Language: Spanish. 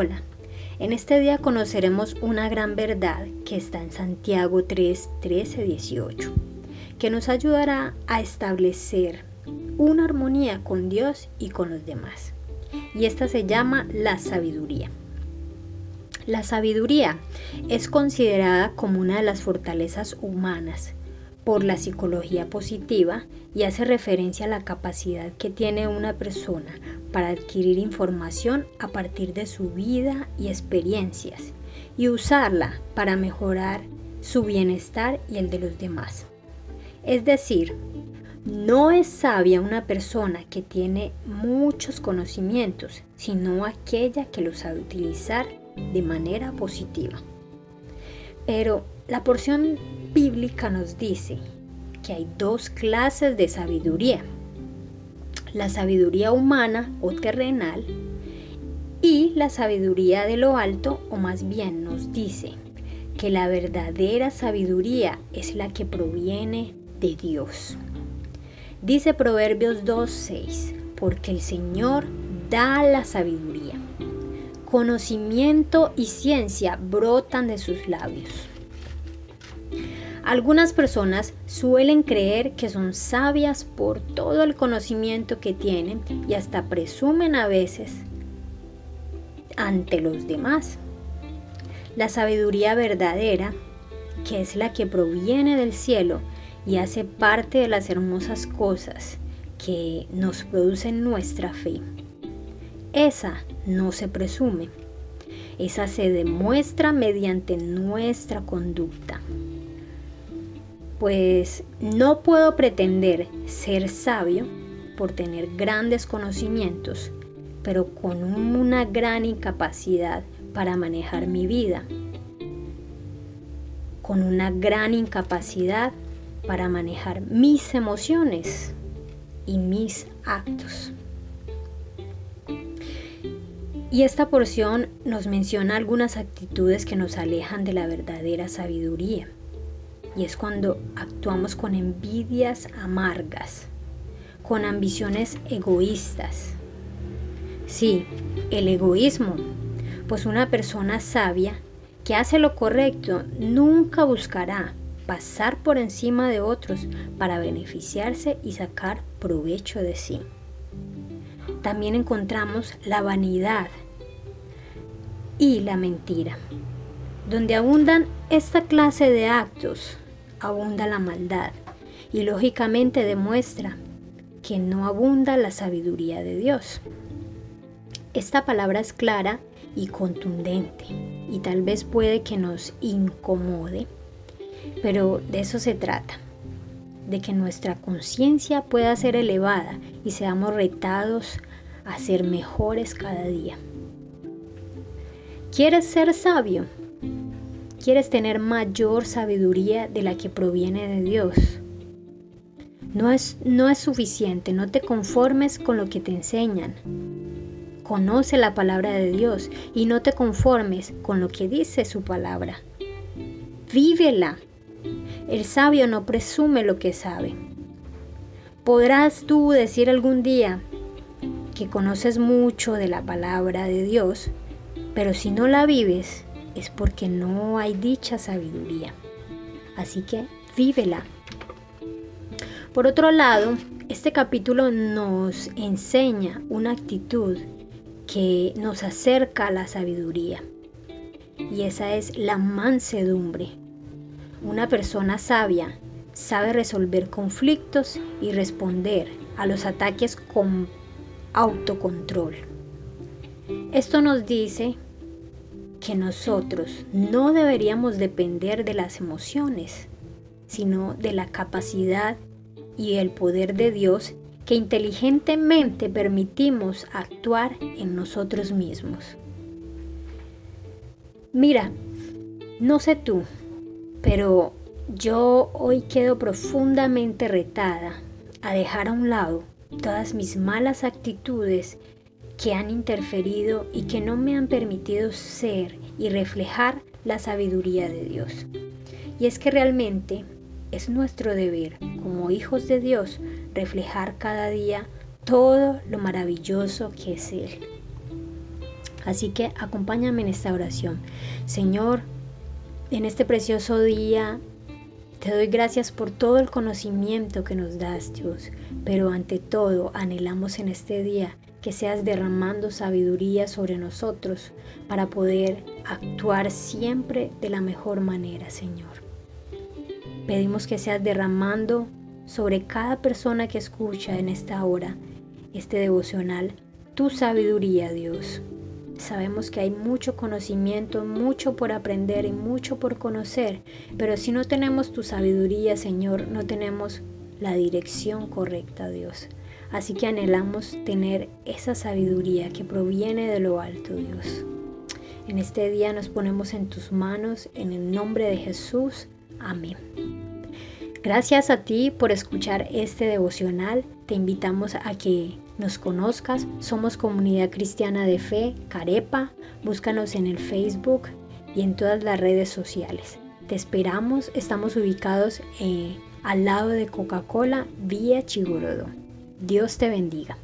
Hola, en este día conoceremos una gran verdad que está en Santiago 3, 13, 18, que nos ayudará a establecer una armonía con Dios y con los demás. Y esta se llama la sabiduría. La sabiduría es considerada como una de las fortalezas humanas por la psicología positiva y hace referencia a la capacidad que tiene una persona para adquirir información a partir de su vida y experiencias y usarla para mejorar su bienestar y el de los demás. Es decir, no es sabia una persona que tiene muchos conocimientos, sino aquella que los sabe utilizar de manera positiva. Pero la porción bíblica nos dice que hay dos clases de sabiduría. La sabiduría humana o terrenal y la sabiduría de lo alto o más bien nos dice que la verdadera sabiduría es la que proviene de Dios. Dice Proverbios 2.6, porque el Señor da la sabiduría. Conocimiento y ciencia brotan de sus labios. Algunas personas suelen creer que son sabias por todo el conocimiento que tienen y hasta presumen a veces ante los demás. La sabiduría verdadera, que es la que proviene del cielo, y hace parte de las hermosas cosas que nos producen nuestra fe. Esa no se presume, esa se demuestra mediante nuestra conducta. Pues no puedo pretender ser sabio por tener grandes conocimientos, pero con una gran incapacidad para manejar mi vida, con una gran incapacidad para manejar mis emociones y mis actos. Y esta porción nos menciona algunas actitudes que nos alejan de la verdadera sabiduría. Y es cuando actuamos con envidias amargas, con ambiciones egoístas. Sí, el egoísmo, pues una persona sabia que hace lo correcto nunca buscará pasar por encima de otros para beneficiarse y sacar provecho de sí. También encontramos la vanidad y la mentira. Donde abundan esta clase de actos, abunda la maldad y lógicamente demuestra que no abunda la sabiduría de Dios. Esta palabra es clara y contundente y tal vez puede que nos incomode pero de eso se trata, de que nuestra conciencia pueda ser elevada y seamos retados a ser mejores cada día. ¿Quieres ser sabio? ¿Quieres tener mayor sabiduría de la que proviene de Dios? No es, no es suficiente, no te conformes con lo que te enseñan. Conoce la palabra de Dios y no te conformes con lo que dice su palabra. Vívela el sabio no presume lo que sabe. Podrás tú decir algún día que conoces mucho de la palabra de Dios, pero si no la vives es porque no hay dicha sabiduría. Así que vívela. Por otro lado, este capítulo nos enseña una actitud que nos acerca a la sabiduría. Y esa es la mansedumbre. Una persona sabia sabe resolver conflictos y responder a los ataques con autocontrol. Esto nos dice que nosotros no deberíamos depender de las emociones, sino de la capacidad y el poder de Dios que inteligentemente permitimos actuar en nosotros mismos. Mira, no sé tú, pero yo hoy quedo profundamente retada a dejar a un lado todas mis malas actitudes que han interferido y que no me han permitido ser y reflejar la sabiduría de Dios. Y es que realmente es nuestro deber como hijos de Dios reflejar cada día todo lo maravilloso que es Él. Así que acompáñame en esta oración. Señor, en este precioso día te doy gracias por todo el conocimiento que nos das, Dios, pero ante todo anhelamos en este día que seas derramando sabiduría sobre nosotros para poder actuar siempre de la mejor manera, Señor. Pedimos que seas derramando sobre cada persona que escucha en esta hora este devocional tu sabiduría, Dios. Sabemos que hay mucho conocimiento, mucho por aprender y mucho por conocer, pero si no tenemos tu sabiduría, Señor, no tenemos la dirección correcta, Dios. Así que anhelamos tener esa sabiduría que proviene de lo alto, Dios. En este día nos ponemos en tus manos, en el nombre de Jesús. Amén. Gracias a ti por escuchar este devocional. Te invitamos a que nos conozcas. Somos Comunidad Cristiana de Fe, Carepa. Búscanos en el Facebook y en todas las redes sociales. Te esperamos. Estamos ubicados eh, al lado de Coca-Cola, vía Chigorodo. Dios te bendiga.